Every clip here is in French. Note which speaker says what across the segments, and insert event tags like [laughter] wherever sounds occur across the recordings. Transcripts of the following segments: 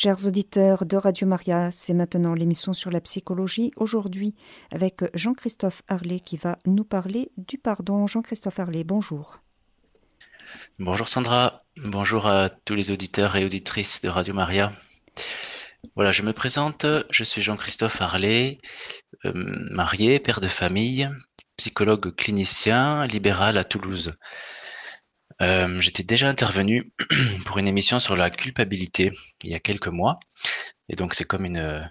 Speaker 1: Chers auditeurs de Radio Maria, c'est maintenant l'émission sur la psychologie. Aujourd'hui, avec Jean-Christophe Harlet qui va nous parler du pardon. Jean-Christophe Harlet, bonjour.
Speaker 2: Bonjour Sandra, bonjour à tous les auditeurs et auditrices de Radio Maria. Voilà, je me présente, je suis Jean-Christophe Harlet, euh, marié, père de famille, psychologue clinicien, libéral à Toulouse. Euh, j'étais déjà intervenu [clears throat] pour une émission sur la culpabilité il y a quelques mois. Et donc, c'est comme une,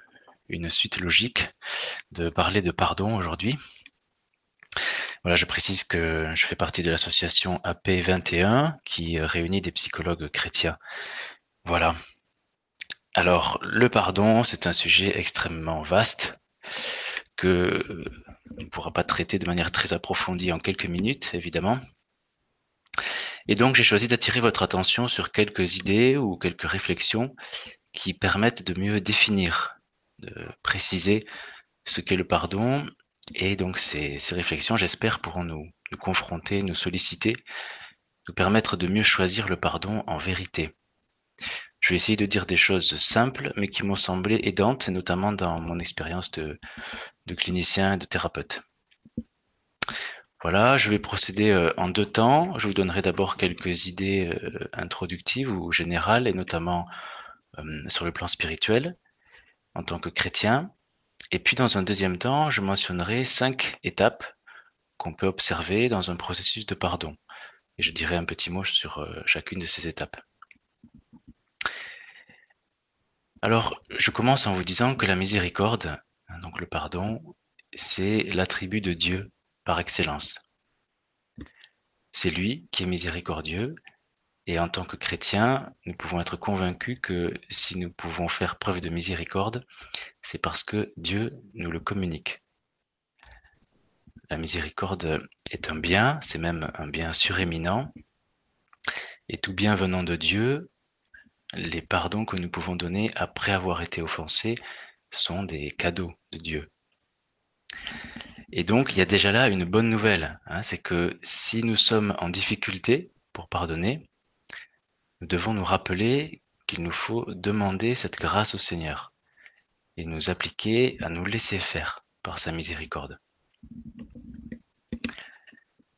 Speaker 2: une suite logique de parler de pardon aujourd'hui. Voilà, je précise que je fais partie de l'association AP21 qui réunit des psychologues chrétiens. Voilà. Alors, le pardon, c'est un sujet extrêmement vaste que on ne pourra pas traiter de manière très approfondie en quelques minutes, évidemment. Et donc, j'ai choisi d'attirer votre attention sur quelques idées ou quelques réflexions qui permettent de mieux définir, de préciser ce qu'est le pardon. Et donc, ces, réflexions, j'espère, pourront nous, confronter, nous solliciter, nous permettre de mieux choisir le pardon en vérité. Je vais essayer de dire des choses simples, mais qui m'ont semblé aidantes, notamment dans mon expérience de clinicien et de thérapeute. Voilà, je vais procéder euh, en deux temps. Je vous donnerai d'abord quelques idées euh, introductives ou générales, et notamment euh, sur le plan spirituel, en tant que chrétien. Et puis dans un deuxième temps, je mentionnerai cinq étapes qu'on peut observer dans un processus de pardon. Et je dirai un petit mot sur chacune de ces étapes. Alors, je commence en vous disant que la miséricorde, hein, donc le pardon, c'est l'attribut de Dieu par excellence. C'est lui qui est miséricordieux et en tant que chrétien, nous pouvons être convaincus que si nous pouvons faire preuve de miséricorde, c'est parce que Dieu nous le communique. La miséricorde est un bien, c'est même un bien suréminent, et tout bien venant de Dieu, les pardons que nous pouvons donner après avoir été offensés sont des cadeaux de Dieu. Et donc, il y a déjà là une bonne nouvelle, hein, c'est que si nous sommes en difficulté pour pardonner, nous devons nous rappeler qu'il nous faut demander cette grâce au Seigneur et nous appliquer à nous laisser faire par sa miséricorde.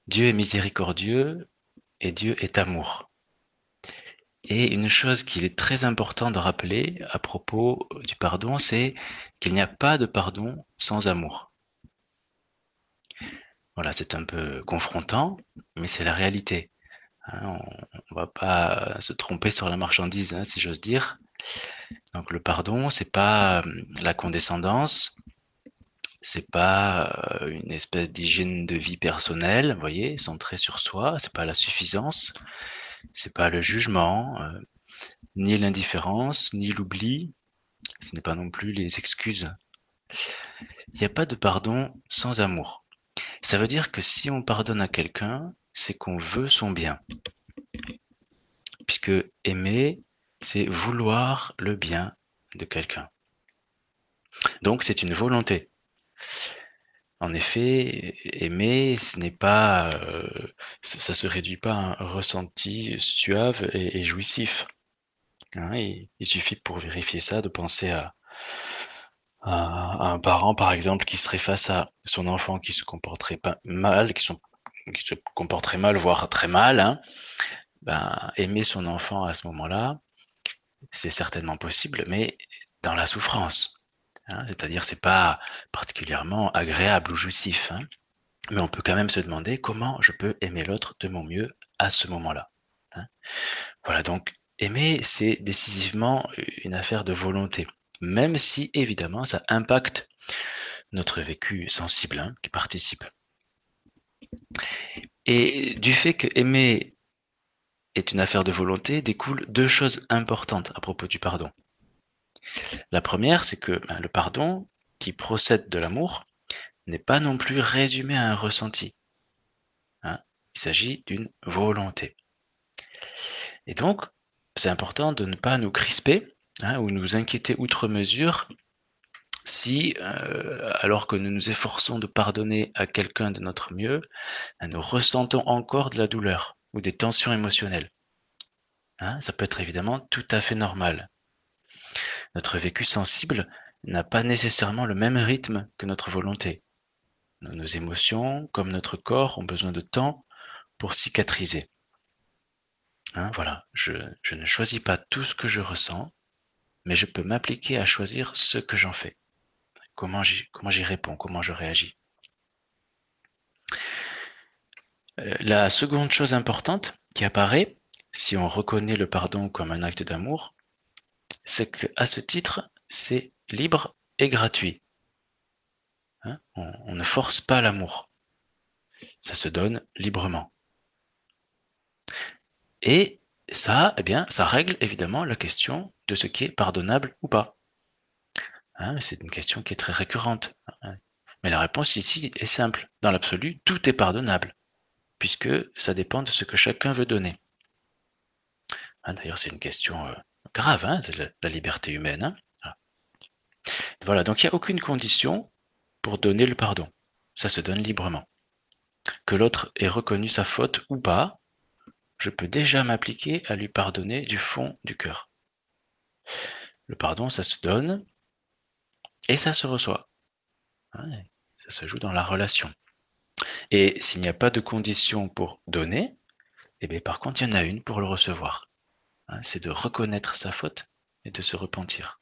Speaker 2: Dieu est miséricordieux et Dieu est amour. Et une chose qu'il est très important de rappeler à propos du pardon, c'est qu'il n'y a pas de pardon sans amour. Voilà, c'est un peu confrontant, mais c'est la réalité. Hein. on ne va pas se tromper sur la marchandise, hein, si j'ose dire. Donc le pardon, c'est pas euh, la condescendance, c'est pas euh, une espèce d'hygiène de vie personnelle, vous voyez, centrée sur soi, c'est pas la suffisance, c'est pas le jugement, euh, ni l'indifférence, ni l'oubli, ce n'est pas non plus les excuses. Il n'y a pas de pardon sans amour. Ça veut dire que si on pardonne à quelqu'un, c'est qu'on veut son bien. Puisque aimer, c'est vouloir le bien de quelqu'un. Donc c'est une volonté. En effet, aimer, ce n'est pas, euh, ça, se réduit pas à un ressenti suave et, jouissif. Hein, il, suffit pour vérifier ça de penser à, un parent, par exemple, qui serait face à son enfant qui se comporterait mal, qui, se comporterait mal, voire très mal, hein, ben, aimer son enfant à ce moment-là, c'est certainement possible, mais dans la souffrance. Hein, c'est-à-dire, c'est pas particulièrement agréable ou jouissif. Hein, mais on peut quand même se demander comment je peux aimer l'autre de mon mieux à ce moment-là. Voilà, donc aimer, c'est décisivement une affaire de volonté même si évidemment ça impacte notre vécu sensible hein, qui participe. Et du fait que aimer est une affaire de volonté, découlent deux choses importantes à propos du pardon. La première, c'est que ben, le pardon, qui procède de l'amour, n'est pas non plus résumé à un ressenti. Hein. Il s'agit d'une volonté. Et donc, c'est important de ne pas nous crisper Hein, ou nous inquiéter outre mesure si, euh, alors que nous nous efforçons de pardonner à quelqu'un de notre mieux, hein, nous ressentons encore de la douleur ou des tensions émotionnelles. Hein, ça peut être évidemment tout à fait normal. Notre vécu sensible n'a pas nécessairement le même rythme que notre volonté. Nos émotions, comme notre corps, ont besoin de temps pour cicatriser. Voilà, je, ne choisis pas tout ce que je ressens, mais je peux m'appliquer à choisir ce que j'en fais. Comment j'y réponds, comment je réagis. Euh, la seconde chose importante qui apparaît, si on reconnaît le pardon comme un acte d'amour, c'est qu'à ce titre, c'est libre et gratuit. Hein, on, ne force pas l'amour. Ça se donne librement. Et ça, eh bien, ça règle évidemment la question de ce qui est pardonnable ou pas. Hein, c'est une question qui est très récurrente. Mais la réponse ici est simple. Dans l'absolu, tout est pardonnable, puisque ça dépend de ce que chacun veut donner. Hein, d'ailleurs, c'est une question euh, grave, hein, la, liberté humaine. Voilà. donc il n'y a aucune condition pour donner le pardon. Ça se donne librement. Que l'autre ait reconnu sa faute ou pas, je peux déjà m'appliquer à lui pardonner du fond du cœur. Le pardon, ça se donne et ça se reçoit. Ça se joue dans la relation. Et s'il n'y a pas de condition pour donner, eh bien, par contre, il y en a une pour le recevoir. Hein, c'est de reconnaître sa faute et de se repentir.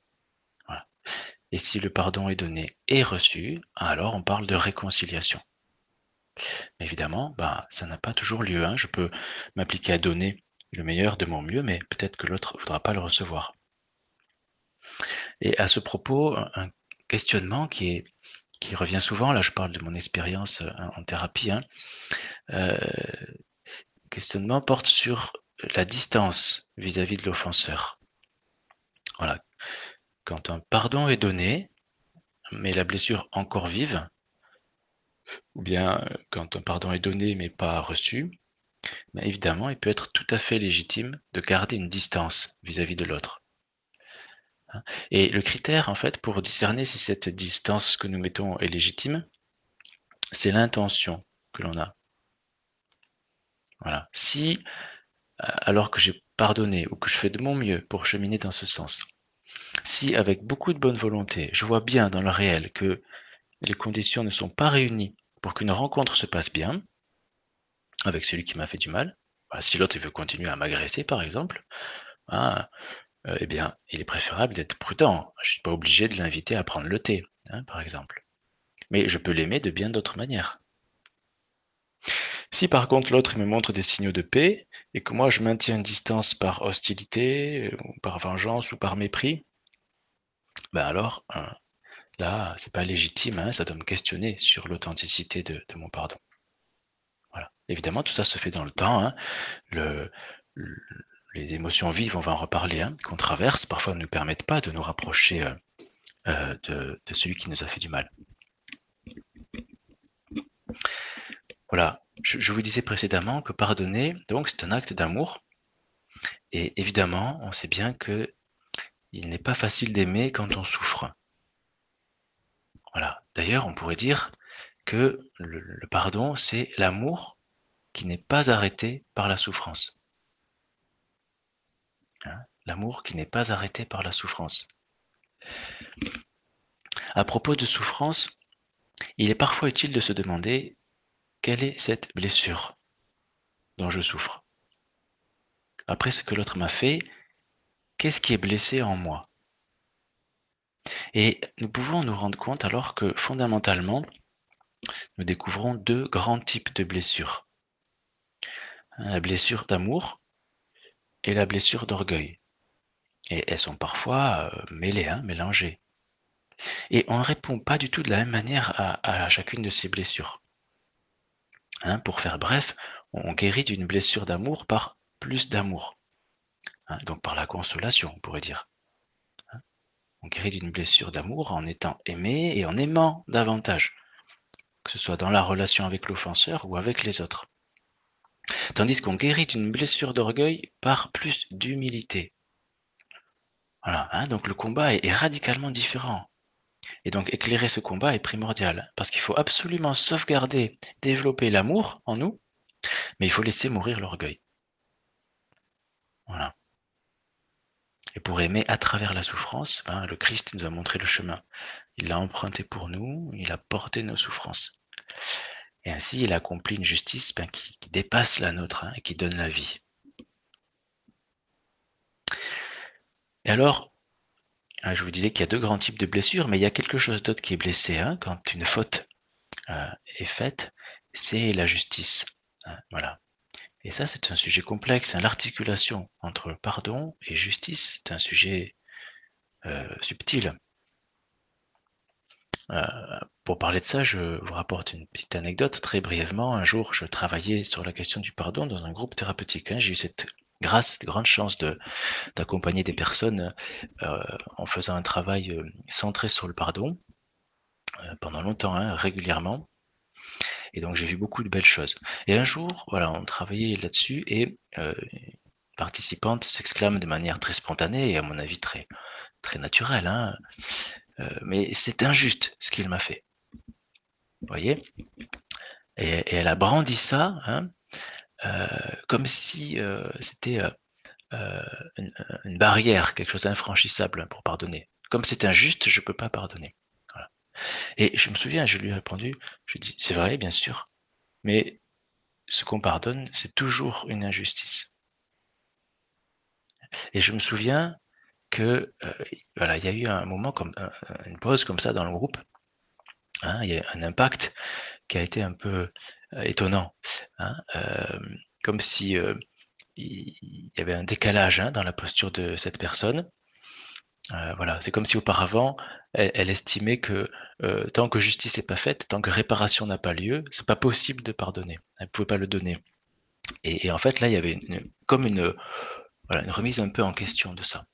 Speaker 2: Et si le pardon est donné et reçu, alors on parle de réconciliation. Évidemment, bah, ça n'a pas toujours lieu. Hein. Je peux m'appliquer à donner le meilleur de mon mieux, mais peut-être que l'autre ne voudra pas le recevoir. Et à ce propos, un questionnement qui, revient souvent, là je parle de mon expérience euh, en thérapie, hein, euh, questionnement porte sur la distance vis-à-vis de l'offenseur. Voilà. Quand un pardon est donné, mais la blessure encore vive, ou bien euh, quand un pardon est donné mais pas reçu, ben évidemment, il peut être tout à fait légitime de garder une distance vis-à-vis de l'autre. Hein. Et le critère, en fait, pour discerner si cette distance que nous mettons est légitime, c'est l'intention que l'on a. Voilà. Si alors que j'ai pardonné ou que je fais de mon mieux pour cheminer dans ce sens. Si avec beaucoup de bonne volonté, je vois bien dans le réel que les conditions ne sont pas réunies pour qu'une rencontre se passe bien, avec celui qui m'a fait du mal, si l'autre veut continuer à m'agresser par exemple, hein, euh, eh bien, il est préférable d'être prudent. Je ne suis pas obligé de l'inviter à prendre le thé, hein, par exemple. Mais je peux l'aimer de bien d'autres manières. Si par contre l'autre me montre des signaux de paix et que moi je maintiens une distance par hostilité, ou par vengeance ou par mépris, ben alors hein, là c'est pas légitime, hein, ça doit me questionner sur l'authenticité de, mon pardon. Voilà. Évidemment tout ça se fait dans le temps. Les émotions vives, on va en reparler, qu'on traverse, parfois ne nous permettent pas de nous rapprocher euh, euh, de celui qui nous a fait du mal. Voilà, je, vous disais précédemment que pardonner, donc, c'est un acte d'amour. Et évidemment, on sait bien que il n'est pas facile d'aimer quand on souffre. Voilà. D'ailleurs, on pourrait dire que le, pardon, c'est l'amour qui n'est pas arrêté par la souffrance. L'amour qui n'est pas arrêté par la souffrance. À propos de souffrance, il est parfois utile de se demander quelle est cette blessure dont je souffre? Après ce que l'autre m'a fait, qu'est-ce qui est blessé en moi? Et nous pouvons nous rendre compte alors que fondamentalement, nous découvrons deux grands types de blessures. La blessure d'amour et la blessure d'orgueil. Et elles sont parfois euh, mêlées, hein, mélangées. Et on ne répond pas du tout de la même manière à chacune de ces blessures. Hein, pour faire bref, on guérit d'une blessure d'amour par plus d'amour. Hein, donc par la consolation, on pourrait dire. On guérit d'une blessure d'amour en étant aimé et en aimant davantage, que ce soit dans la relation avec l'offenseur ou avec les autres. Tandis qu'on guérit d'une blessure d'orgueil par plus d'humilité. Voilà, donc le combat est radicalement différent. Et donc éclairer ce combat est primordial, parce qu'il faut absolument sauvegarder, développer l'amour en nous, mais il faut laisser mourir l'orgueil. Voilà. Et pour aimer à travers la souffrance, ben, le Christ nous a montré le chemin. Il l'a emprunté pour nous, il a porté nos souffrances. Et ainsi, il accomplit une justice ben, qui, dépasse la nôtre hein, et qui donne la vie. Et alors, hein, je vous disais qu'il y a deux grands types de blessures, mais il y a quelque chose d'autre qui est blessé hein, quand une faute euh, est faite, c'est la justice. voilà. Et ça, c'est un sujet complexe. L'articulation entre pardon et justice, c'est un sujet euh, subtil. Euh, pour parler de ça, je vous rapporte une petite anecdote très brièvement. Un jour, je travaillais sur la question du pardon dans un groupe thérapeutique. Hein. J'ai eu cette grâce, cette grande chance d'accompagner des personnes euh, en faisant un travail centré sur le pardon pendant longtemps, hein, régulièrement. Et donc j'ai vu beaucoup de belles choses. Et un jour, voilà, on travaillait là-dessus et euh, une participante s'exclame de manière très spontanée et à mon avis très, très naturelle, hein, euh, mais c'est injuste ce qu'il m'a fait. Vous voyez? Et, elle a brandi ça hein, euh, comme si c'était une, barrière, quelque chose d'infranchissable pour pardonner. Comme c'est injuste, je ne peux pas pardonner. Et je me souviens, je lui ai répondu, je dis, c'est vrai, bien sûr, mais ce qu'on pardonne, c'est toujours une injustice. Et je me souviens que euh, y a eu un moment comme une pause comme ça dans le groupe. Hein, il y a un impact qui a été un peu euh, étonnant, hein, euh, comme si il y avait un décalage hein, dans la posture de cette personne. voilà, c'est comme si auparavant elle, estimait que tant que justice n'est pas faite, tant que réparation n'a pas lieu, c'est pas possible de pardonner. Elle ne pouvait pas le donner. Et, en fait, là, il y avait comme une remise un peu en question de ça.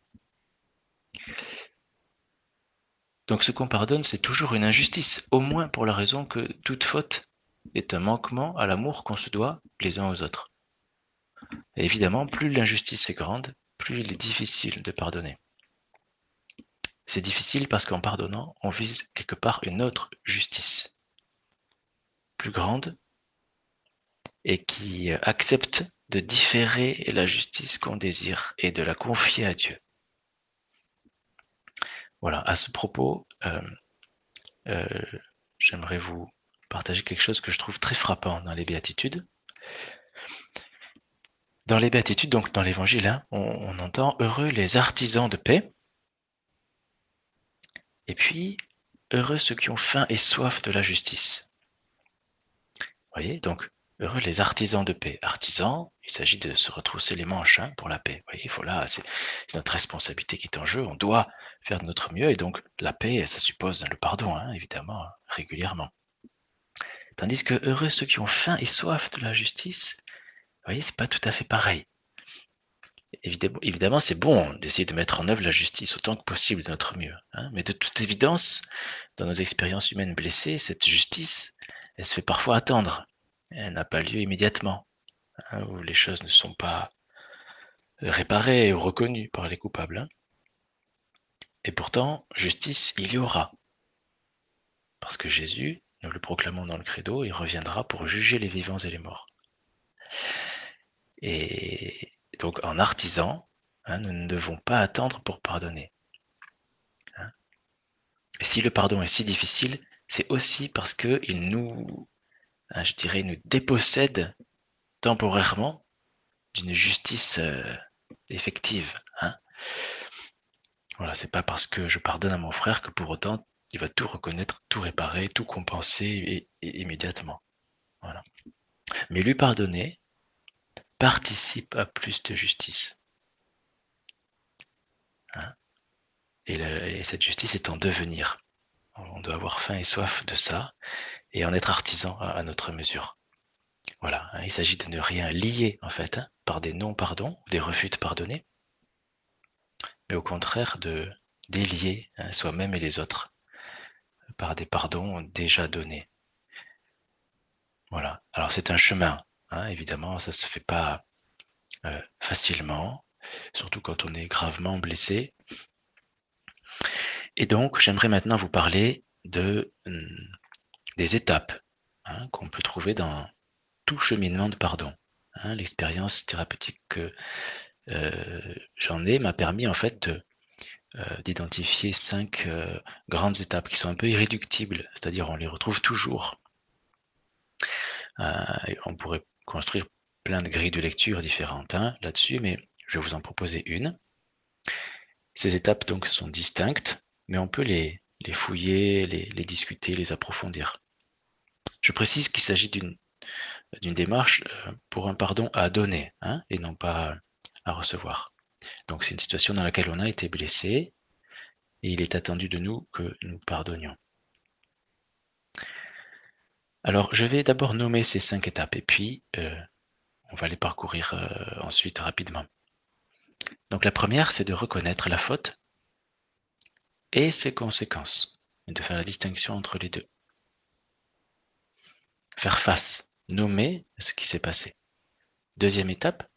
Speaker 2: Donc ce qu'on pardonne, c'est toujours une injustice, au moins pour la raison que toute faute est un manquement à l'amour qu'on se doit les uns aux autres. Évidemment, plus l'injustice est grande, plus il est difficile de pardonner. C'est difficile parce qu'en pardonnant, on vise quelque part une autre justice, plus grande, et qui accepte de différer la justice qu'on désire et de la confier à Dieu. Voilà, à ce propos, euh, euh, j'aimerais vous partager quelque chose que je trouve très frappant dans les béatitudes. Dans les béatitudes, donc dans l'évangile, hein, on entend heureux les artisans de paix, et puis, heureux ceux qui ont faim et soif de la justice. Vous voyez, donc, heureux les artisans de paix. Artisans, il s'agit de se retrousser les manches hein, pour la paix. Vous voyez, c'est notre responsabilité qui est en jeu. On doit faire de notre mieux. Et donc, la paix, ça suppose le pardon, hein, évidemment, régulièrement. Tandis que heureux ceux qui ont faim et soif de la justice, vous voyez, c'est pas tout à fait pareil. Évidemment, c'est bon d'essayer de mettre en œuvre la justice autant que possible de notre mieux. Hein. mais de toute évidence, dans nos expériences humaines blessées, cette justice, elle se fait parfois attendre. Elle n'a pas lieu immédiatement, hein, où les choses ne sont pas réparées ou reconnues par les coupables. Hein. Et pourtant, justice, il y aura. Parce que Jésus, nous le proclamons dans le credo, il reviendra pour juger les vivants et les morts. Et donc en artisan, hein, nous ne devons pas attendre pour pardonner. Et si le pardon est si difficile, c'est aussi parce qu'il nous, je dirais, nous dépossède temporairement d'une justice euh, effective. Voilà, c'est pas parce que je pardonne à mon frère que pour autant il va tout reconnaître, tout réparer, tout compenser immédiatement. Mais lui pardonner, participe à plus de justice. Hein et, cette justice est en devenir. On doit avoir faim et soif de ça et en être artisan à, notre mesure. Voilà, hein, il s'agit de ne rien lier en fait hein, par des non-pardons, des refus de pardonner, mais au contraire de délier soi-même et les autres par des pardons déjà donnés. Voilà, alors c'est un chemin, Hein, évidemment, ça ne se fait pas euh, facilement, surtout quand on est gravement blessé. Et donc, j'aimerais maintenant vous parler de, hum, des étapes hein, qu'on peut trouver dans tout cheminement de pardon. Hein, l'expérience thérapeutique que j'en ai m'a permis en fait d'identifier cinq grandes étapes qui sont un peu irréductibles, c'est-à-dire on les retrouve toujours. on pourrait construire plein de grilles de lecture différentes hein, là-dessus, mais je vais vous en proposer une. Ces étapes donc sont distinctes, mais on peut les, fouiller, les, discuter, les approfondir. Je précise qu'il s'agit d'une démarche euh, pour un pardon à donner hein, et non pas à recevoir. Donc c'est une situation dans laquelle on a été blessé et il est attendu de nous que nous pardonnions. Alors je vais d'abord nommer ces cinq étapes et puis euh, on va les parcourir euh, ensuite rapidement. Donc la première, c'est de reconnaître la faute et ses conséquences, et de faire la distinction entre les deux. Faire face, nommer ce qui s'est passé. Deuxième étape,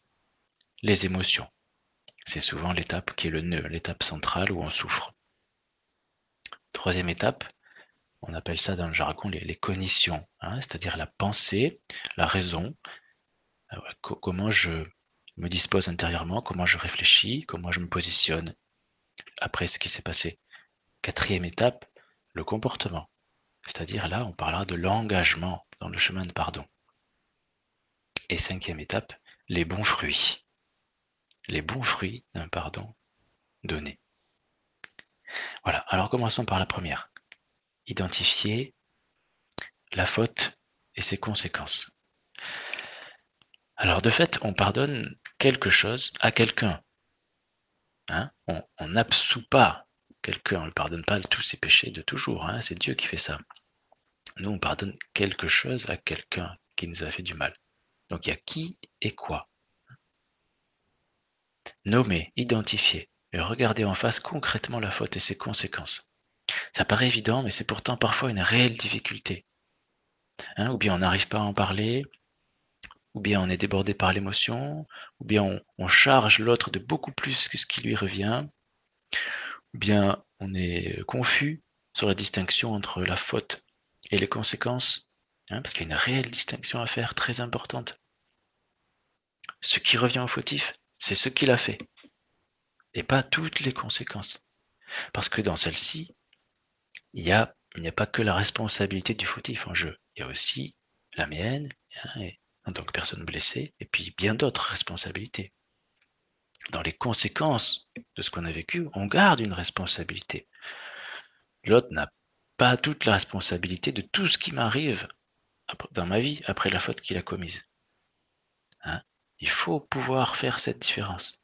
Speaker 2: les émotions. C'est souvent l'étape qui est le nœud, l'étape centrale où on souffre. Troisième étape, on appelle ça dans le jargon les, cognitions, hein, c'est-à-dire la pensée, la raison, euh, comment je me dispose intérieurement, comment je réfléchis, comment je me positionne après ce qui s'est passé. Quatrième étape, le comportement. C'est-à-dire là, on parlera de l'engagement dans le chemin de pardon. Et cinquième étape, les bons fruits. Les bons fruits d'un pardon donné. Voilà, alors commençons par la première. Identifier la faute et ses conséquences. Alors de fait, on pardonne quelque chose à quelqu'un. Hein? On n'absout pas quelqu'un, on ne pardonne pas tous ses péchés de toujours, hein c'est Dieu qui fait ça. Nous, on pardonne quelque chose à quelqu'un qui nous a fait du mal. Donc il y a qui et quoi. Nommer, identifier et regarder en face concrètement la faute et ses conséquences. Ça paraît évident, mais c'est pourtant parfois une réelle difficulté. Hein, ou bien on n'arrive pas à en parler, ou bien on est débordé par l'émotion, ou bien on, charge l'autre de beaucoup plus que ce qui lui revient, ou bien on est confus sur la distinction entre la faute et les conséquences, hein, parce qu'il y a une réelle distinction à faire très importante. Ce qui revient au fautif, c'est ce qu'il a fait, et pas toutes les conséquences. Parce que dans celle-ci, il n'y a, pas que la responsabilité du fautif en jeu, il y a aussi la mienne hein, en tant que personne blessée, et puis bien d'autres responsabilités. Dans les conséquences de ce qu'on a vécu, on garde une responsabilité. L'autre n'a pas toute la responsabilité de tout ce qui m'arrive dans ma vie après la faute qu'il a commise. Hein? Il faut pouvoir faire cette différence.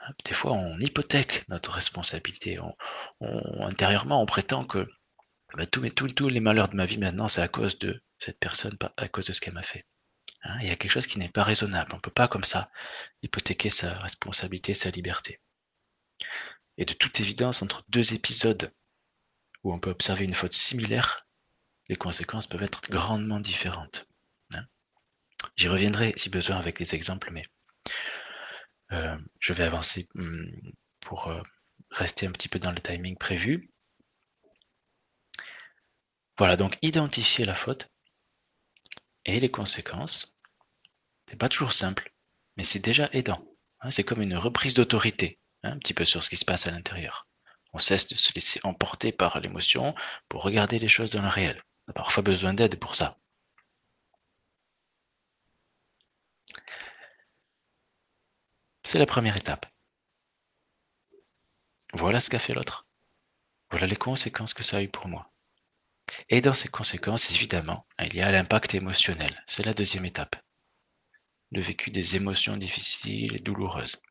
Speaker 2: Hein? Des fois, on hypothèque notre responsabilité. intérieurement, on prétend que bah, tous, tous les malheurs de ma vie maintenant, c'est à cause de cette personne, à cause de ce qu'elle m'a fait. Hein, il y a quelque chose qui n'est pas raisonnable. On ne peut pas comme ça hypothéquer sa responsabilité, sa liberté. Et de toute évidence, entre deux épisodes où on peut observer une faute similaire, les conséquences peuvent être grandement différentes. Hein. J'y reviendrai si besoin avec des exemples, mais euh, je vais avancer hum, pour euh, rester un petit peu dans le timing prévu. Voilà, donc identifier la faute et les conséquences. C'est pas toujours simple, mais c'est déjà aidant. Hein. c'est comme une reprise d'autorité, hein, un petit peu sur ce qui se passe à l'intérieur. On cesse de se laisser emporter par l'émotion pour regarder les choses dans le réel. On a parfois besoin d'aide pour ça. C'est la première étape. Voilà ce qu'a fait l'autre. Voilà les conséquences que ça a eu pour moi. Et dans ces conséquences, évidemment, il y a l'impact émotionnel. C'est la deuxième étape. Le vécu des émotions difficiles et douloureuses.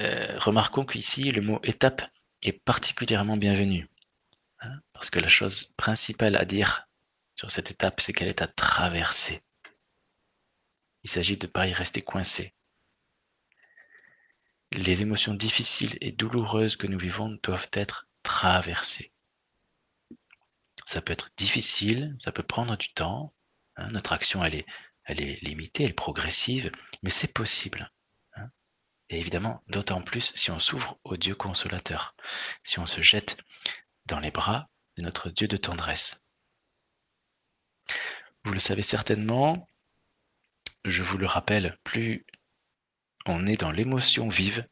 Speaker 2: Euh, remarquons qu'ici, le mot étape est particulièrement bienvenu. Hein, parce que la chose principale à dire sur cette étape, c'est qu'elle est à traverser. Il s'agit de ne pas y rester coincé. Les émotions difficiles et douloureuses que nous vivons doivent être traversées. Ça peut être difficile, ça peut prendre du temps. Hein, notre action, elle est, elle est limitée, elle est progressive, mais c'est possible. Hein. Et évidemment, d'autant plus si on s'ouvre au Dieu consolateur, si on se jette dans les bras de notre Dieu de tendresse. Vous le savez certainement, je vous le rappelle, plus on est dans l'émotion vive,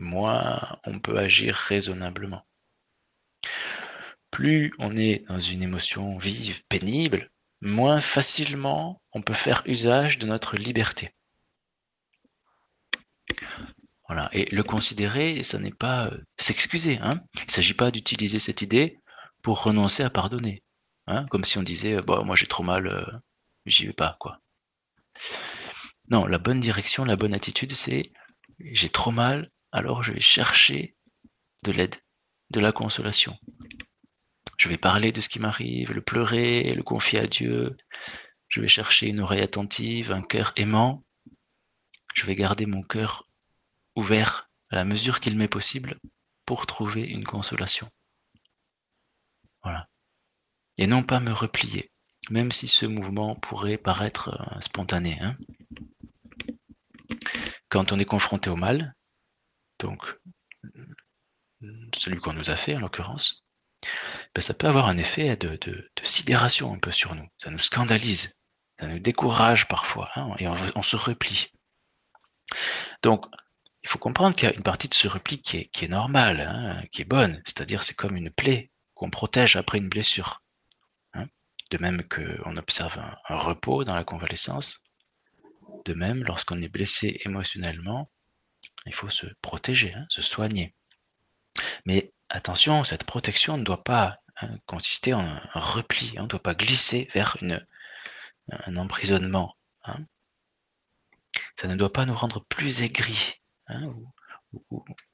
Speaker 2: moins on peut agir raisonnablement. Plus on est dans une émotion vive, pénible, moins facilement on peut faire usage de notre liberté. Voilà. Et le considérer, ça n'est pas euh, s'excuser. Hein. Il ne s'agit pas d'utiliser cette idée pour renoncer à pardonner. Hein, comme si on disait, bon, moi j'ai trop mal, euh, j'y vais pas. quoi. Non, la bonne direction, la bonne attitude, c'est j'ai trop mal, alors je vais chercher de l'aide, de la consolation. Je vais parler de ce qui m'arrive, le pleurer, le confier à Dieu. Je vais chercher une oreille attentive, un cœur aimant. Je vais garder mon cœur ouvert à la mesure qu'il m'est possible pour trouver une consolation. Voilà. Et non pas me replier, même si ce mouvement pourrait paraître euh, spontané. Hein. Quand on est confronté au mal, donc celui qu'on nous a fait en l'occurrence, ben, ça peut avoir un effet de, sidération un peu sur nous. Ça nous scandalise, ça nous décourage parfois, hein, et on, se replie. Donc, il faut comprendre qu'il y a une partie de ce repli qui est, normale, hein, qui est bonne, c'est-à-dire c'est comme une plaie qu'on protège après une blessure. Hein. De même qu'on observe un, repos dans la convalescence, de même, lorsqu'on est blessé émotionnellement, il faut se protéger, se soigner. Mais attention, cette protection ne doit pas hein, consister en un repli, on ne doit pas glisser vers un emprisonnement. Hein. Ça ne doit pas nous rendre plus aigris, hein,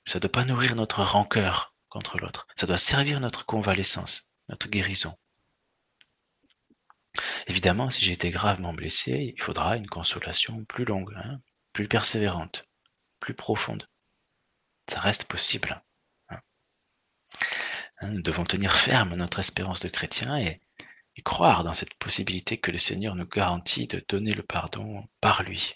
Speaker 2: ça ne doit pas nourrir notre rancœur contre l'autre. Ça doit servir notre convalescence, notre guérison. Évidemment, si j'ai été gravement blessé, il faudra une consolation plus longue, plus persévérante, plus profonde. Ça reste possible. Hein, nous devons tenir ferme notre espérance de chrétien et, croire dans cette possibilité que le Seigneur nous garantit de donner le pardon par lui.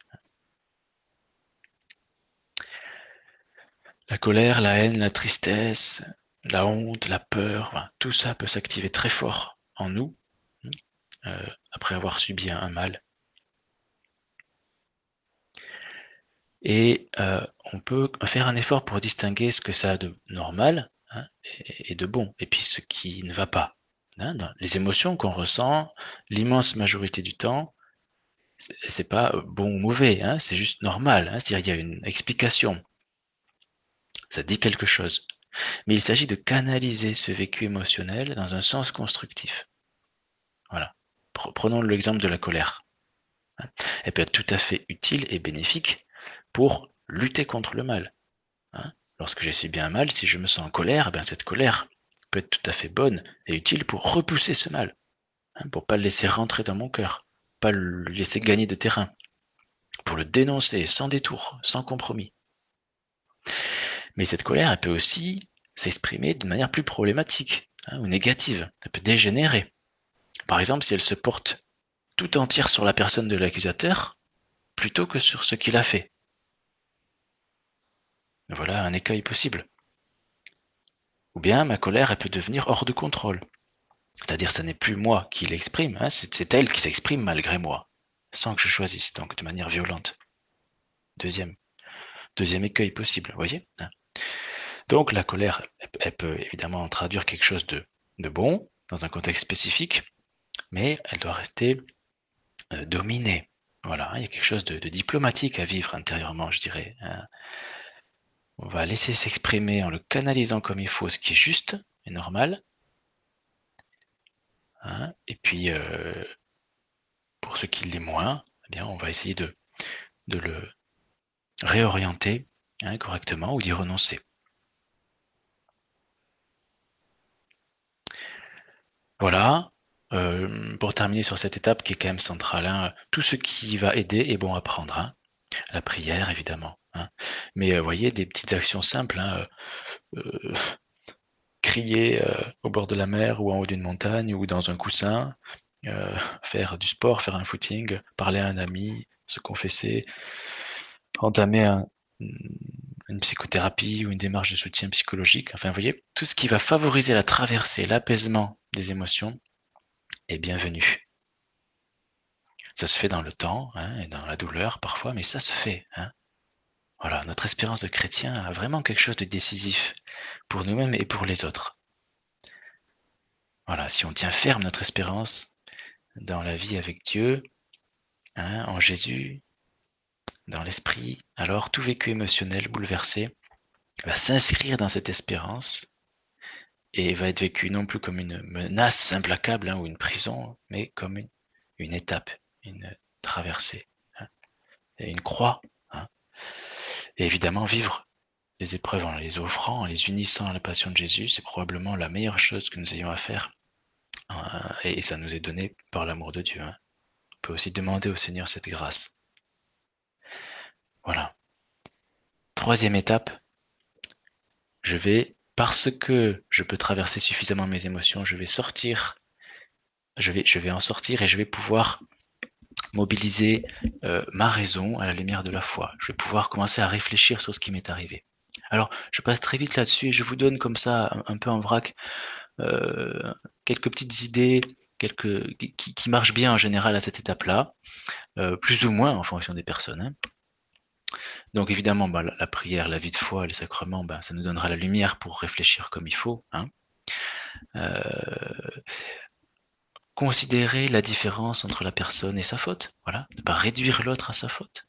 Speaker 2: La colère, la haine, la tristesse, la honte, la peur, tout ça peut s'activer très fort en nous euh, après avoir subi un, mal. Et euh, on peut faire un effort pour distinguer ce que ça a de normal Hein, et, de bon, et puis ce qui ne va pas. Hein, les émotions qu'on ressent, l'immense majorité du temps, c'est pas bon ou mauvais, hein, c'est juste normal. C'est-à-dire il y a une explication. Ça dit quelque chose. Mais il s'agit de canaliser ce vécu émotionnel dans un sens constructif. Voilà. Prenons l'exemple de la colère. Elle peut être tout à fait utile et bénéfique pour lutter contre le mal. Lorsque j'ai subi un mal, si je me sens en colère, eh cette colère peut être tout à fait bonne et utile pour repousser ce mal, hein, pour pas le laisser rentrer dans mon cœur, pas le laisser gagner de terrain, pour le dénoncer sans détour, sans compromis. Mais cette colère, elle peut aussi s'exprimer d'une manière plus problématique hein, ou négative. Elle peut dégénérer. Par exemple, si elle se porte tout entière sur la personne de l'accusateur plutôt que sur ce qu'il a fait. Voilà un écueil possible. Ou bien ma colère, elle peut devenir hors de contrôle. C'est-à-dire, ce n'est plus moi qui l'exprime, hein, c'est elle qui s'exprime malgré moi, sans que je choisisse, donc de manière violente. Deuxième, deuxième écueil possible, vous voyez hein. Donc la colère, elle, peut évidemment traduire quelque chose de, bon dans un contexte spécifique, mais elle doit rester euh, dominée. Voilà, il y a quelque chose de, diplomatique à vivre intérieurement, je dirais. Hein. On va laisser s'exprimer en le canalisant comme il faut, ce qui est juste et normal. Hein, et puis, euh, pour ce qui l'est moins, eh bien, on va essayer de, le réorienter hein, correctement ou d'y renoncer. Voilà. Euh, pour terminer sur cette étape qui est quand même centrale, hein, tout ce qui va aider est bon à prendre. La prière, évidemment. Hein. Mais vous voyez, des petites actions simples, hein, euh, [laughs] crier au bord de la mer ou en haut d'une montagne ou dans un coussin, [laughs] faire du sport, faire un footing, parler à un ami, se confesser, entamer une psychothérapie ou une démarche de soutien psychologique. Enfin, vous voyez, tout ce qui va favoriser la traversée, l'apaisement des émotions est bienvenu. Ça se fait dans le temps hein, et dans la douleur parfois, mais ça se fait. Notre espérance de chrétien a vraiment quelque chose de décisif pour nous-mêmes et pour les autres. Voilà, si on tient ferme notre espérance dans la vie avec Dieu, hein, en Jésus, dans l'esprit, alors tout vécu émotionnel bouleversé va s'inscrire dans cette espérance et va être vécu non plus comme une menace implacable hein, ou une prison, mais comme une, étape, une traversée, hein, une croix. Hein. Et évidemment, vivre les épreuves en les offrant, en les unissant à la passion de Jésus, c'est probablement la meilleure chose que nous ayons à faire. Et ça nous est donné par l'amour de Dieu. On peut aussi demander au Seigneur cette grâce. Voilà. Troisième étape, je vais parce que je peux traverser suffisamment mes émotions, je vais sortir, je vais, je vais en sortir et je vais pouvoir mobiliser euh, ma raison à la lumière de la foi. Je vais pouvoir commencer à réfléchir sur ce qui m'est arrivé. Alors, je passe très vite là-dessus et je vous donne comme ça, un, peu en vrac, euh, quelques petites idées quelques, qui, marchent bien en général à cette étape-là, euh, plus ou moins en fonction des personnes. Hein. Donc évidemment, bah, la, prière, la vie de foi, les sacrements, bah, ça nous donnera la lumière pour réfléchir comme il faut. Hein. Considérer la différence entre la personne et sa faute, voilà, ne pas réduire l'autre à sa faute.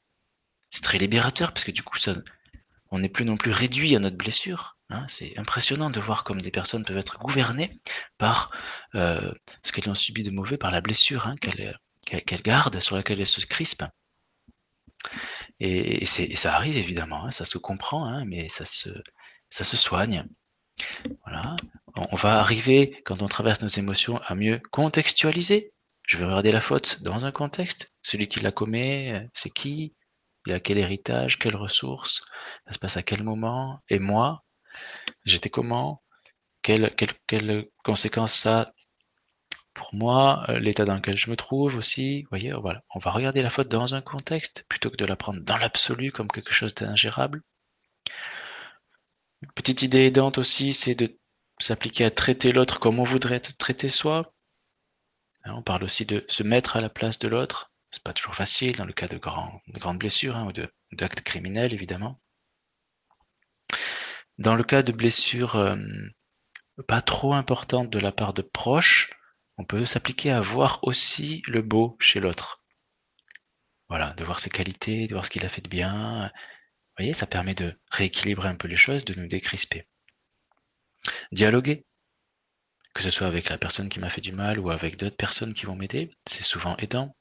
Speaker 2: C'est très libérateur parce que du coup, on n'est plus non plus réduit à notre blessure. Hein. C'est impressionnant de voir comme des personnes peuvent être gouvernées par euh, ce qu'elles ont subi de mauvais, par la blessure hein, qu'elles gardent, sur laquelle elles se crispent. Et, ça arrive évidemment, hein, ça se comprend, mais ça se soigne. Voilà. On va arriver, quand on traverse nos émotions, à mieux contextualiser. Je vais regarder la faute dans un contexte. Celui qui la commet, euh, c'est qui? Il a quel héritage Quelles ressources Ça se passe à quel moment? Et moi J'étais comment? Quelles, conséquences ça pour moi, euh, l'état dans lequel je me trouve aussi, voyez, voilà, on va regarder la faute dans un contexte plutôt que de la prendre dans l'absolu comme quelque chose d'ingérable. Petite idée aidante aussi, c'est de s'appliquer à traiter l'autre comme on voudrait être traité soi. Hein, on parle aussi de se mettre à la place de l'autre. C'est pas toujours facile dans le cas de, grandes blessures hein, ou d'actes criminels, évidemment. Dans le cas de blessures euh, pas trop importantes de la part de proches, on peut s'appliquer à voir aussi le beau chez l'autre. Voilà, de voir ses qualités, de voir ce qu'il a fait de bien. Vous voyez, ça permet de rééquilibrer un peu les choses, de nous décrisper. Dialoguer, que ce soit avec la personne qui m'a fait du mal ou avec d'autres personnes qui vont m'aider, c'est souvent aidant.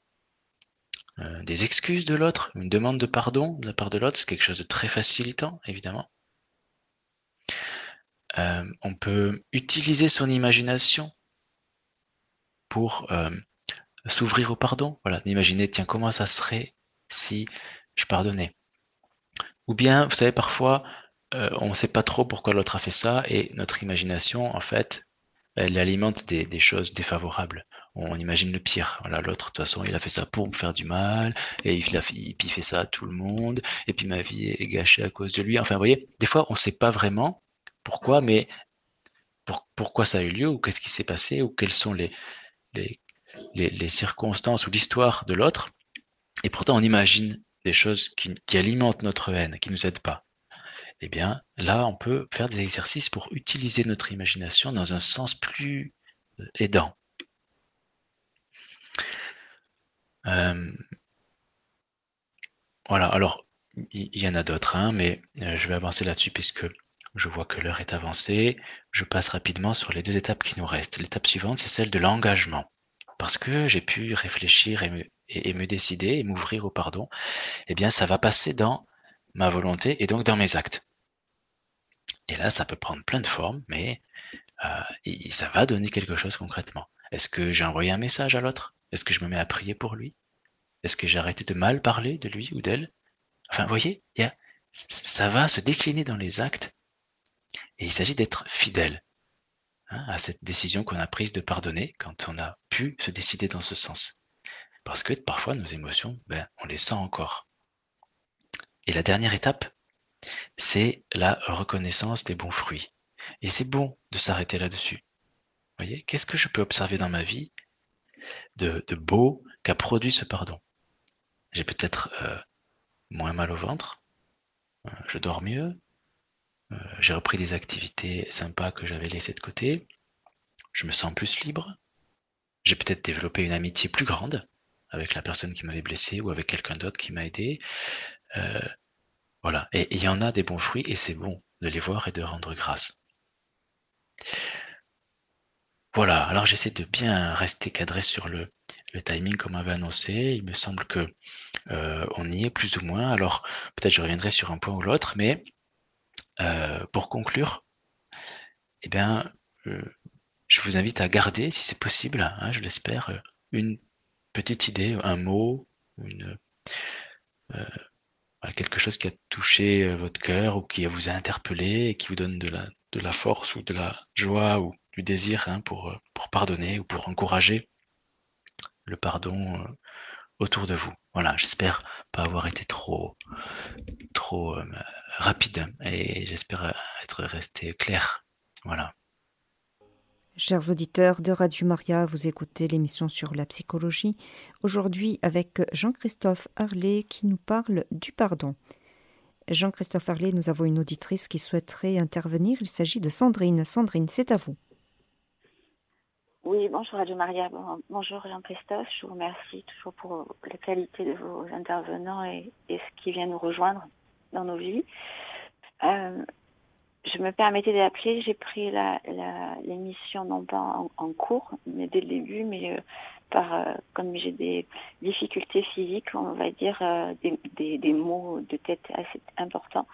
Speaker 2: Euh, des excuses de l'autre, une demande de pardon de la part de l'autre, c'est quelque chose de très facilitant, évidemment. Euh, on peut utiliser son imagination pour euh, s'ouvrir au pardon. Voilà, d'imaginer, tiens, comment ça serait si je pardonnais? Ou bien, vous savez, parfois, euh, on ne sait pas trop pourquoi l'autre a fait ça et notre imagination, en fait, elle alimente des, choses défavorables. On imagine le pire. Voilà, l'autre, de toute façon, il a fait ça pour me faire du mal, et il, a, il fait ça à tout le monde, et puis ma vie est gâchée à cause de lui. Enfin, vous voyez, des fois, on ne sait pas vraiment pourquoi, mais pourquoi ça a eu lieu, ou qu'est-ce qui s'est passé, ou quels sont les, circonstances ou l'histoire de l'autre, et pourtant on imagine des choses qui, alimentent notre haine, qui ne nous aident pas. Eh bien, là, on peut faire des exercices pour utiliser notre imagination dans un sens plus euh, aidant. Euh, voilà, alors, il y, en a d'autres, hein, mais euh, je vais avancer là-dessus puisque je vois que l'heure est avancée. Je passe rapidement sur les deux étapes qui nous restent. L'étape suivante, c'est celle de l'engagement. Parce que j'ai pu réfléchir et me, décider et m'ouvrir au pardon, eh bien, ça va passer dans ma volonté et donc dans mes actes. Et là, ça peut prendre plein de formes, mais euh, ça va donner quelque chose concrètement. Est-ce que j'ai envoyé un message à l'autre? Est-ce que je me mets à prier pour lui? Est-ce que j'ai arrêté de mal parler de lui ou d'elle? Enfin, vous voyez, ça va se décliner dans les actes et il s'agit d'être fidèle hein, à cette décision qu'on a prise de pardonner quand on a pu se décider dans ce sens. Parce que parfois nos émotions, ben, on les sent encore. Et la dernière étape, c'est la reconnaissance des bons fruits. Et c'est bon de s'arrêter là-dessus. Voyez, qu'est-ce que je peux observer dans ma vie de, beau qu'a produit ce pardon? J'ai peut-être euh, moins mal au ventre, euh, je dors mieux, euh, j'ai repris des activités sympas que j'avais laissées de côté, je me sens plus libre, j'ai peut-être développé une amitié plus grande avec la personne qui m'avait blessé ou avec quelqu'un d'autre qui m'a aidé. voilà, et il y en a des bons fruits et c'est bon de les voir et de rendre grâce. Voilà, alors j'essaie de bien rester cadré sur le, timing comme on avait annoncé. Il me semble que euh, on y est plus ou moins. Alors peut-être je reviendrai sur un point ou l'autre, mais euh, pour conclure, eh bien, euh, je vous invite à garder, si c'est possible, hein, je l'espère, une petite idée, un mot, une, quelque chose qui a touché votre cœur ou qui vous a interpellé et qui vous donne de la, force ou de la joie ou du désir hein, pour, euh, pour pardonner ou pour encourager le pardon euh, autour de vous. Voilà, j'espère pas avoir été trop, euh, rapide et j'espère être resté clair. Voilà.
Speaker 1: Chers auditeurs de Radio Maria, vous écoutez l'émission sur la psychologie, aujourd'hui avec Jean-Christophe Harlet qui nous parle du pardon. Jean-Christophe Harlet, nous avons une auditrice qui souhaiterait intervenir. Il s'agit de Sandrine. Sandrine, c'est à vous.
Speaker 3: Oui, bonjour Radio Maria, bonjour Jean-Christophe, je vous remercie toujours pour la qualité de vos intervenants et, ce qui vient nous rejoindre dans nos vies. Euh, je me permettais d'appeler, j'ai pris l'émission non pas en, cours, mais dès le début, mais euh, par, euh, comme j'ai des difficultés physiques, on va dire des, des, mots de tête assez importants,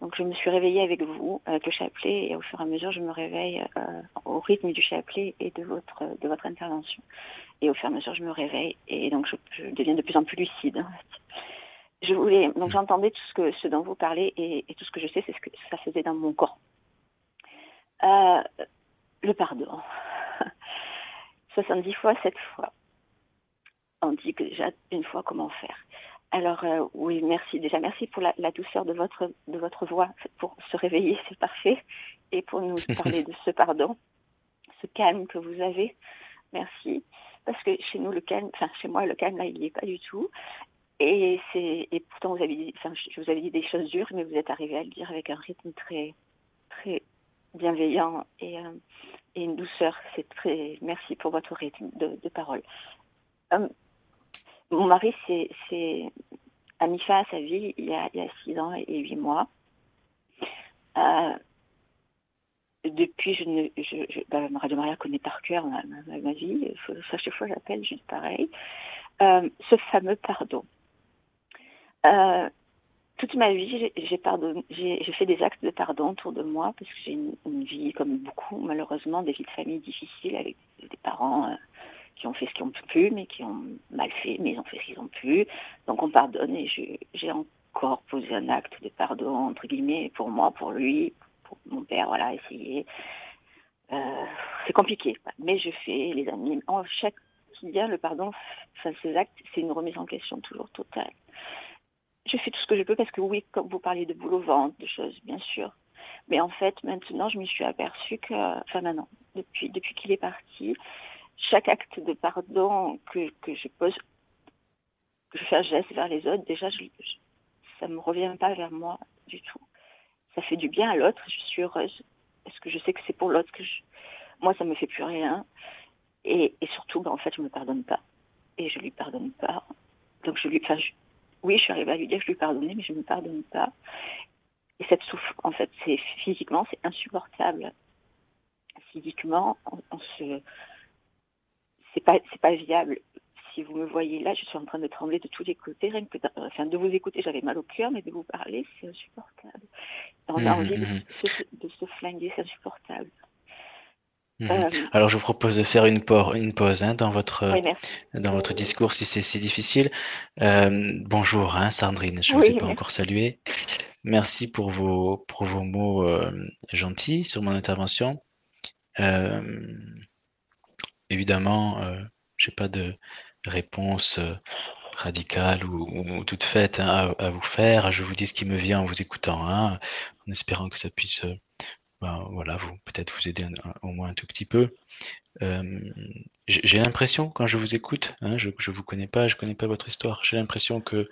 Speaker 3: donc je me suis réveillée avec vous, avec le chapelet, et au fur et à mesure, je me réveille euh, au rythme du chapelet et de votre, de votre intervention. Et au fur et à mesure, je me réveille, et donc je, deviens de plus en plus lucide. Je voulais, donc j'entendais tout ce, que, ce dont vous parlez, et, tout ce que je sais, c'est ce que ça faisait dans mon corps. Euh, le pardon. [laughs] 70 fois, 7 fois. On dit que déjà une fois comment faire. Alors euh, oui, merci. Déjà, merci pour la, douceur de votre, de votre voix. Pour se réveiller, c'est parfait. Et pour nous [laughs] parler de ce pardon, ce calme que vous avez. Merci. Parce que chez nous, le calme, enfin chez moi, le calme, là, il n'y est pas du tout. Et, c'est, et pourtant, je vous avais dit des choses dures, mais vous êtes arrivé à le dire avec un rythme très, très bienveillant et, euh, et une douceur. C'est très, merci pour votre rythme de, parole. Euh, mon mari s'est a mis fin à sa vie il y a, six ans et huit mois. Euh, depuis, je ne, je, bah, Radio Maria connaît par cœur ma, ma, vie. À chaque fois, j'appelle juste pareil. Euh, ce fameux pardon. Euh, toute ma vie, j'ai fait des actes de pardon autour de moi parce que j'ai une, vie, comme beaucoup, malheureusement, des vies de famille difficiles avec des parents qui ont fait ce qu'ils ont pu, mais qui ont mal fait, mais ils ont fait ce qu'ils ont pu. Donc on pardonne et j'ai encore posé un acte de pardon, entre guillemets, pour moi, pour lui, pour mon père, voilà, essayer. Euh, c'est compliqué, mais je fais les amis. En chaque quotidien, le pardon, enfin, ces actes, c'est une remise en question toujours totale. Je fais tout ce que je peux parce que oui, comme vous parliez de boulot vente, de choses, bien sûr. Mais en fait, maintenant, je me suis aperçue que, enfin maintenant, depuis, depuis qu'il est parti, chaque acte de pardon que, que je pose, que je fais un geste vers les autres, déjà, ça ne me revient pas vers moi du tout. Ça fait du bien à l'autre, je suis heureuse, parce que je sais que c'est pour l'autre que je... Moi, ça ne me fait plus rien. Et, surtout, ben, en fait, je ne me pardonne pas. Et je ne lui pardonne pas. Donc, je lui... Enfin, oui, je suis arrivée à lui dire que je lui pardonnais, mais je ne me pardonne pas. Et cette souffrance, en fait, c'est physiquement, c'est insupportable. Physiquement, on se c'est pas c'est pas viable. Si vous me voyez là, je suis en train de trembler de tous les côtés. Rien que enfin, de vous écouter, j'avais mal au cœur, mais de vous parler, c'est insupportable. On a mmh, envie mmh, mmh. de, se, flinguer, c'est insupportable.
Speaker 2: Euh, Alors je vous propose de faire une, une pause hein, dans, votre, dans votre discours si c'est si difficile. Euh, bonjour hein, Sandrine, je ne vous ai pas encore salué. Merci pour vos, pour vos mots euh, gentils sur mon intervention. Évidemment, je n'ai pas de réponse radicale ou, toute faite hein, à, vous faire. Je vous dis ce qui me vient en vous écoutant, en espérant que ça puisse ben, voilà, vous peut-être vous aider au moins un tout petit peu. j'ai l'impression, quand je vous écoute, hein, je ne vous connais pas, je connais pas votre histoire, j'ai l'impression que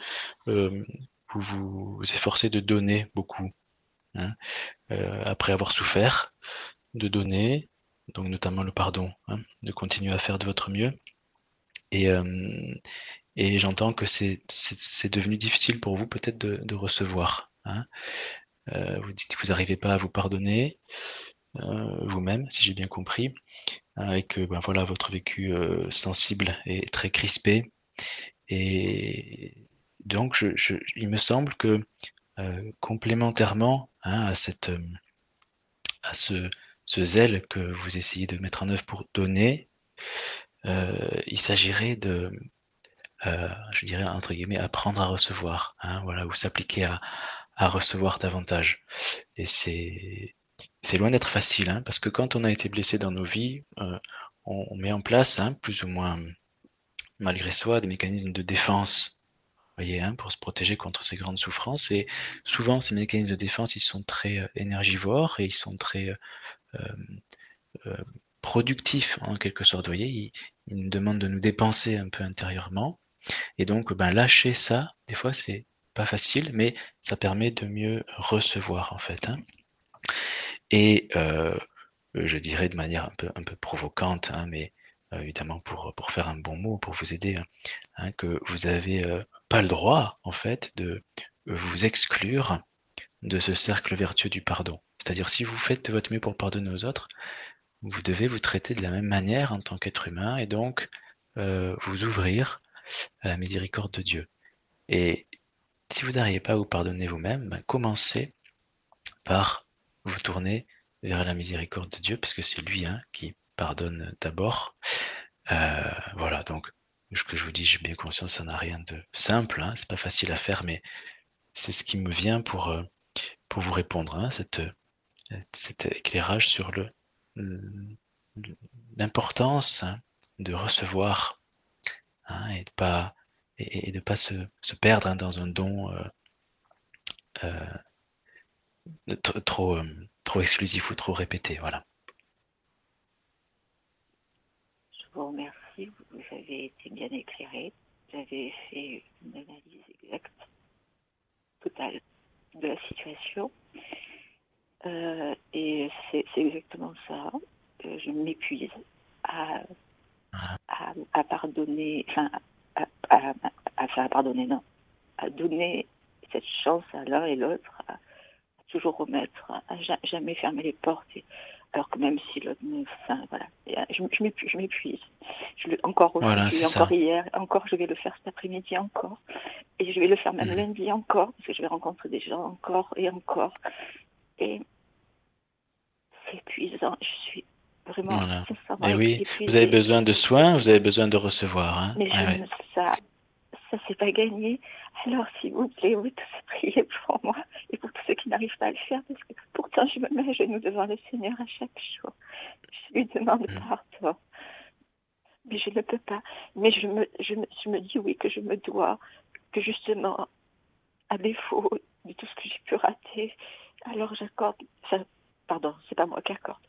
Speaker 2: vous vous efforcez de donner beaucoup, hein, après avoir souffert, de donner, donc notamment le pardon, hein, de continuer à faire de votre mieux. Et, j'entends que c'est devenu difficile pour vous peut-être de, recevoir. Euh, vous dites que vous n'arrivez pas à vous pardonner euh, vous-même, si j'ai bien compris, hein, et que ben, voilà, votre vécu euh, sensible est très crispé. Et donc, il me semble que complémentairement hein, à, ce, zèle que vous essayez de mettre en œuvre pour donner, il s'agirait de, je dirais entre guillemets, apprendre à recevoir, hein, voilà, ou s'appliquer à, à recevoir davantage. Et c'est loin d'être facile, hein, parce que quand on a été blessé dans nos vies, euh, on, met en place, hein, plus ou moins malgré soi, des mécanismes de défense, voyez, hein, pour se protéger contre ces grandes souffrances. Et souvent, ces mécanismes de défense, ils sont très euh, énergivores et ils sont très euh, productifs en quelque sorte. Vous voyez, ils, ils, nous demandent de nous dépenser un peu intérieurement. Et donc, ben, lâcher ça, des fois, c'est pas facile, mais ça permet de mieux recevoir en fait. Hein. Et euh, je dirais de manière un peu, un peu provocante, hein, mais euh, évidemment pour, pour faire un bon mot, pour vous aider, hein, que vous n'avez euh, pas le droit en fait de vous exclure de ce cercle vertueux du pardon. C'est-à-dire si vous faites de votre mieux pour pardonner aux autres, vous devez vous traiter de la même manière en tant qu'être humain et donc vous ouvrir à la miséricorde de Dieu. Et si vous n'arrivez pas à vous pardonner vous-même, ben, commencez par vous tourner vers la miséricorde de Dieu, parce que c'est lui hein, qui pardonne d'abord. Euh, voilà, donc ce que je vous dis, j'ai bien conscience, ça n'a rien de simple, hein, c'est pas facile à faire, mais c'est ce qui me vient pour, euh, pour vous répondre, hein, cette, cet éclairage sur l'importance de recevoir et de pas et, de ne pas se, perdre hein, dans un don euh, euh, trop, euh, trop exclusif ou trop répété. Voilà.
Speaker 3: Je vous remercie, vous avez été bien éclairé, vous avez fait une analyse exacte, totale de la situation. et c'est exactement ça. je m'épuise à, ah. à, à, pardonner, enfin, à, à, faire pardonner, non, à donner cette chance à l'un et l'autre, à, toujours remettre, à jamais fermer les portes. alors que même si l'autre me. Enfin, voilà. Je, je m'épuise. encore aujourd'hui, encore hier, encore je vais le faire cet après-midi, encore. Et je vais le faire même mhm. lundi, encore, parce que je vais rencontrer des gens encore et encore. Et c'est épuisant. Je suis Vraiment,
Speaker 2: Et oui, vous avez besoin de soins, vous avez besoin de recevoir. Hein.
Speaker 3: Mais ça, ça c'est pas gagné. Alors, s'il vous plaît, vous tous priez pour moi et pour tous ceux qui n'arrivent pas à le faire, parce que pourtant je me mets à genoux devant le Seigneur à chaque jour. Je lui demande mm. pardon. Mais je ne peux pas. Mais je me, je, me, je me dis oui que je me dois, que justement, à défaut de tout ce que j'ai pu rater, alors j'accorde, pardon, c'est pas moi qui accorde,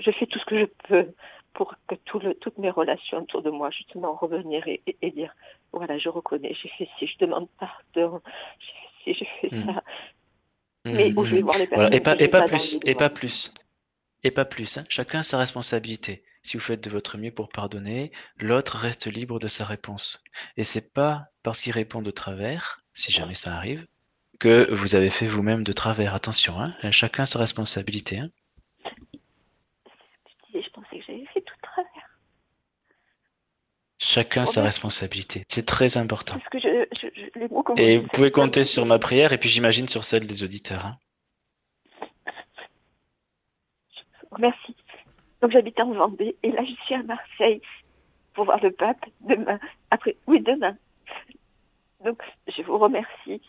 Speaker 3: je fais tout ce que je peux pour que tout le, toutes mes relations autour de moi, justement, revenir et, dire, voilà, je reconnais, j'ai fait ci, je demande pardon, j'ai fait ci, j'ai fait ça. Mais où je vais
Speaker 2: voir les personnes. Et, pas, et, pas plus, et pas plus. Et pas plus. Hein. Chacun a sa responsabilité. Si vous faites de votre mieux pour pardonner, l'autre reste libre de sa réponse. Et c'est pas parce qu'il répond de travers, si jamais ça arrive, que vous avez fait vous-même de travers. Attention, hein. chacun a sa responsabilité. Hein. Chacun sa responsabilité. C'est très important. et vous pouvez compter sur ma prière et puis j'imagine sur celle des auditeurs. Hein.
Speaker 3: Merci. Donc j'habite en Vendée et là je suis à Marseille pour voir le pape demain. Après, oui, demain. Donc je vous remercie.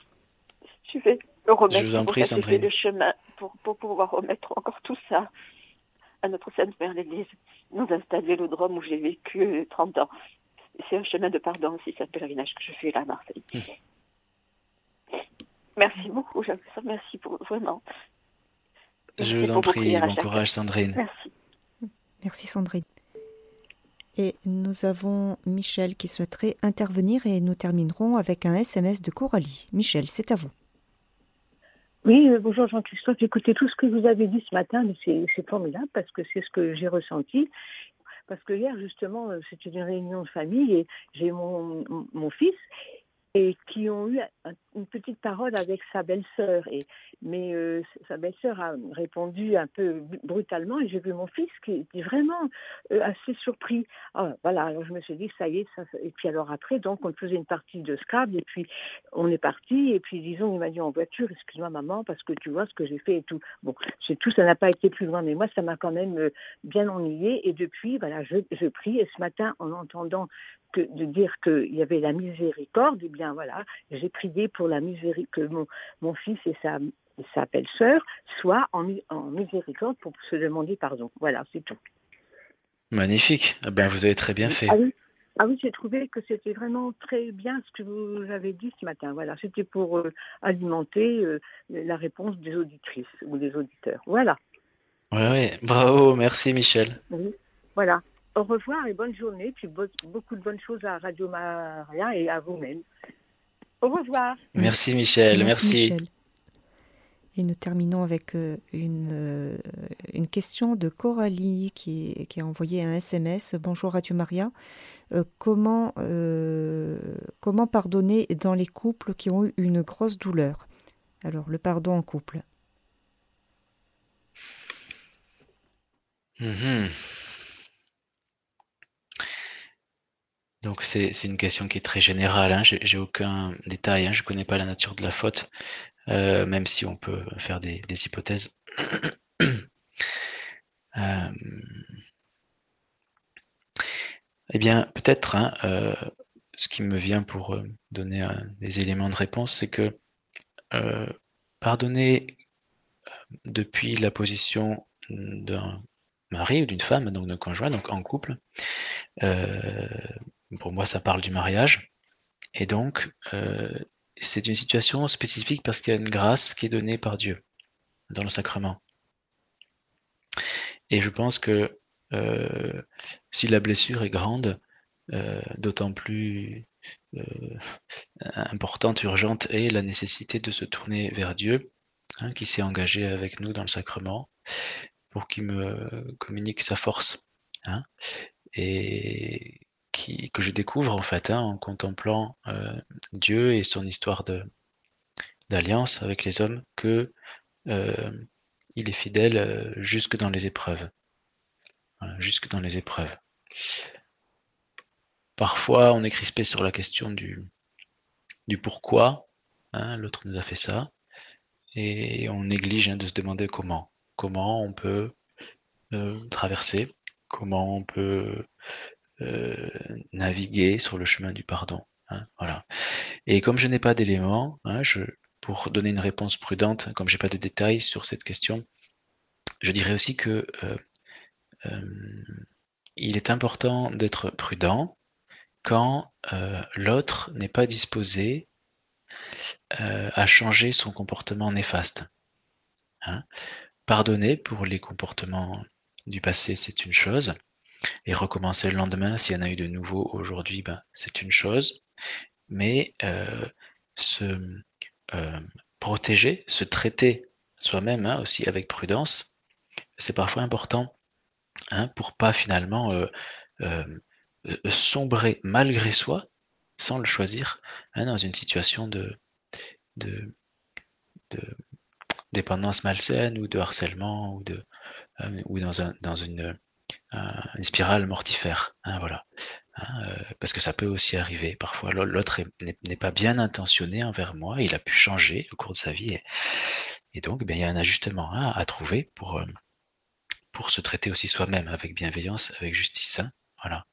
Speaker 3: Je vais le remettre
Speaker 2: je vous en prie,
Speaker 3: pour le chemin pour, pour pouvoir remettre encore tout ça à notre Sainte Mère l'Église, nous installer le drôme où j'ai vécu 30 ans c'est un chemin de pardon aussi, c'est un pèlerinage que je fais là à Marseille. Mmh. Merci beaucoup, Merci pour vraiment.
Speaker 2: Je vous en prie, bon courage Sandrine.
Speaker 3: Merci.
Speaker 1: Merci Sandrine. Et nous avons Michel qui souhaiterait intervenir et nous terminerons avec un SMS de Coralie. Michel, c'est à vous.
Speaker 4: Oui, euh, bonjour Jean-Christophe. Écoutez, tout ce que vous avez dit ce matin, c'est formidable parce que c'est ce que j'ai ressenti. Parce que hier, justement, euh, c'était une réunion de famille et j'ai mon, mon fils et qui ont eu une petite parole avec sa belle-sœur. Mais euh, sa belle-sœur a répondu un peu brutalement et j'ai vu mon fils qui était vraiment euh, assez surpris. Ah, voilà, alors je me suis dit, ça y est, et puis alors après, donc on faisait une partie de Scrabble et puis on est parti et puis disons, il m'a dit en voiture, excuse-moi maman, parce que tu vois ce que j'ai fait et tout. Bon, c'est tout, ça n'a pas été plus loin, mais moi, ça m'a quand même euh, bien ennuyé et depuis, voilà, je, prie et ce matin, en entendant de dire qu'il y avait la miséricorde, eh bien voilà, j'ai prié pour la miséricorde, que mon, mon fils et sa, sa belle-sœur soient en, en, miséricorde pour se demander pardon. Voilà, c'est tout.
Speaker 2: Magnifique. Eh ben, vous avez très bien fait.
Speaker 4: Ah oui, ah oui j'ai trouvé que c'était vraiment très bien ce que vous avez dit ce matin. Voilà, c'était pour euh, alimenter euh, la réponse des auditrices ou des auditeurs. Voilà.
Speaker 2: Oui, oui. Bravo, merci Michel.
Speaker 4: Oui, voilà. Au revoir et bonne journée, puis beaucoup de bonnes choses à Radio Maria et à vous-même. Au revoir.
Speaker 2: Merci Michel, merci.
Speaker 1: Et nous terminons avec euh, une, euh, une question de Coralie qui, qui, a envoyé un SMS. Bonjour Radio Maria. Euh, comment, comment pardonner dans les couples qui ont eu une grosse douleur? Alors, le pardon en couple.
Speaker 2: Mm-hmm. Donc c'est une question qui est très générale, hein. j'ai aucun détail, hein. je ne connais pas la nature de la faute, euh, même si on peut faire des, hypothèses. [coughs] Euh, eh bien, peut-être, hein, euh, ce qui me vient pour donner des éléments de réponse, c'est que pardonner depuis la position d'un mari ou d'une femme, donc d'un conjoint, donc en couple, pour moi, ça parle du mariage. Et donc, euh, c'est une situation spécifique parce qu'il y a une grâce qui est donnée par Dieu dans le sacrement. Et je pense que euh, si la blessure est grande, euh, d'autant plus importante, urgente est la nécessité de se tourner vers Dieu, hein, qui s'est engagé avec nous dans le sacrement, pour qu'il me communique sa force. Hein. et que je découvre en fait hein, en contemplant euh, Dieu et son histoire d'alliance avec les hommes que euh, il est fidèle euh, jusque dans les épreuves, jusque dans les épreuves. Parfois, on est crispé sur la question du, du pourquoi. Hein, l'autre nous a fait ça, et on néglige hein, de se demander comment. Comment on peut traverser, comment on peut naviguer sur le chemin du pardon. Hein, voilà. Et comme je n'ai pas d'éléments, hein, je, pour donner une réponse prudente, comme j'ai pas de détails sur cette question, je dirais aussi que euh, euh, il est important d'être prudent quand l'autre n'est pas disposé à changer son comportement néfaste. Hein. Pardonner pour les comportements du passé, c'est une chose et recommencer le lendemain, s'il y en a eu de nouveau aujourd'hui, ben, c'est une chose. Mais euh, se euh, protéger, se traiter soi-même hein, aussi avec prudence, c'est parfois important hein, pour pas finalement euh, sombrer malgré soi, sans le choisir, hein, dans une situation de, de, dépendance malsaine ou de harcèlement ou, de, ou dans, un, dans une une spirale mortifère. Hein, voilà. Hein, euh, parce que ça peut aussi arriver. Parfois, l'autre n'est pas bien intentionné envers moi. Il a pu changer au cours de sa vie. Et, donc, ben, il y a un ajustement hein, à trouver pour, euh, pour se traiter aussi soi-même avec bienveillance, avec justice. voilà.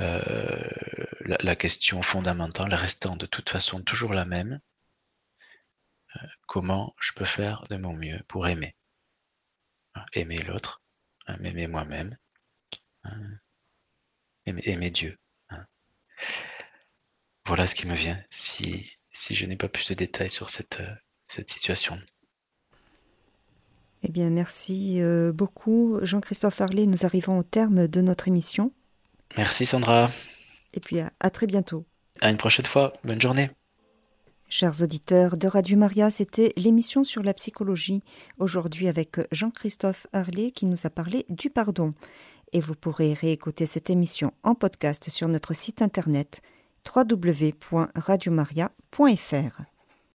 Speaker 2: Euh, la, question fondamentale restant de toute façon toujours la même. comment je peux faire de mon mieux pour aimer Aimer l'autre, m'aimer moi-même, Hein. aimer, Dieu. Hein. Voilà ce qui me vient, si, si je n'ai pas plus de détails sur cette, euh, cette situation.
Speaker 1: Eh bien, merci euh, beaucoup. Jean-Christophe Harley, nous arrivons au terme de notre émission.
Speaker 2: Merci Sandra.
Speaker 1: Et puis à très bientôt.
Speaker 2: À une prochaine fois. Bonne journée.
Speaker 1: Chers auditeurs de Radio Maria, c'était l'émission sur la psychologie, aujourd'hui avec Jean-Christophe Harley qui nous a parlé du pardon. Et vous pourrez réécouter cette émission en podcast sur notre site internet www.radiomaria.fr.